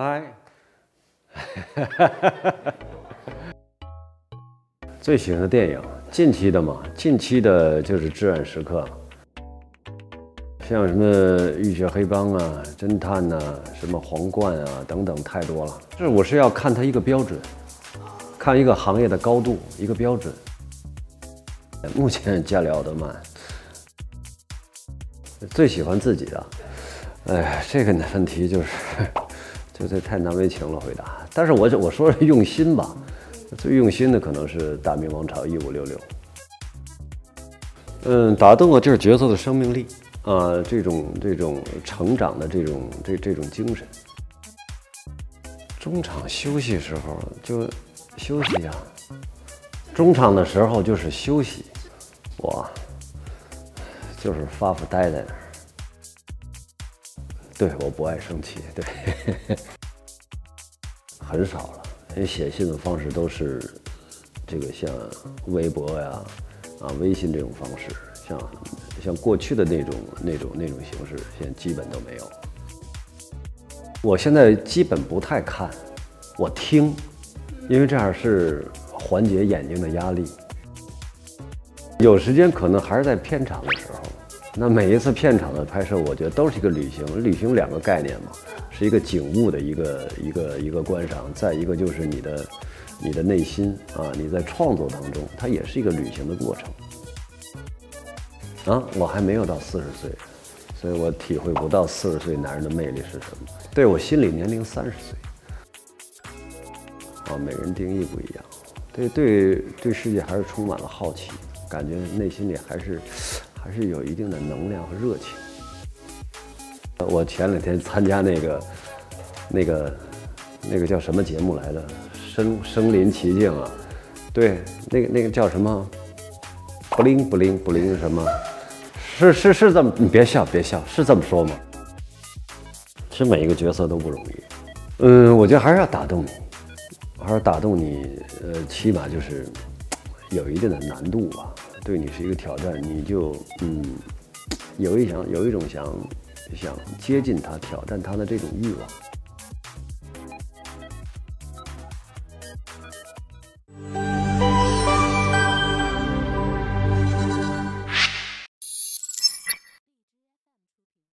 嗨，最喜欢的电影，近期的嘛，近期的就是《至暗时刻》，像什么《浴血黑帮》啊、侦探呐、什么皇冠啊等等，太多了。这我是要看它一个标准，看一个行业的高度，一个标准。目前加里奥德曼最喜欢自己的，哎，这个问题就是，就这太难为情了回答。但是我我说是用心吧，最用心的可能是《大明王朝一五六六》。嗯，打动我就是角色的生命力啊，这种这种成长的这种这这种精神。中场休息时候就休息呀、中场的时候就是休息，我就是发发呆在那儿。对，我不爱生气，对，很少了。因为写信的方式都是这个像微博呀、啊微信这种方式，像像过去的那种那种那种形式，现在基本都没有。我现在基本不太看，我听，因为这样是缓解眼睛的压力。有时间可能还是在片场的时候，那每一次片场的拍摄，我觉得都是一个旅行。旅行两个概念嘛，是一个景物的一个一个一个观赏，再一个就是你的你的内心啊，你在创作当中，它也是一个旅行的过程。啊，我还没有到四十岁，所以我体会不到四十岁男人的魅力是什么。对我心理年龄三十岁，啊，每人定义不一样。对对对，世界还是充满了好奇，感觉内心里还是还是有一定的能量和热情。我前两天参加那个那个那个叫什么节目来的，身身临其境啊，对，那个那个叫什么，不灵不灵不灵什么，是是是这么，你别笑别笑，是这么说吗？其实每一个角色都不容易，嗯，我觉得还是要打动你，还是打动你，呃，起码就是有一定的难度吧，对你是一个挑战，你就嗯，有一想有一种想想接近他、挑战他的这种欲望。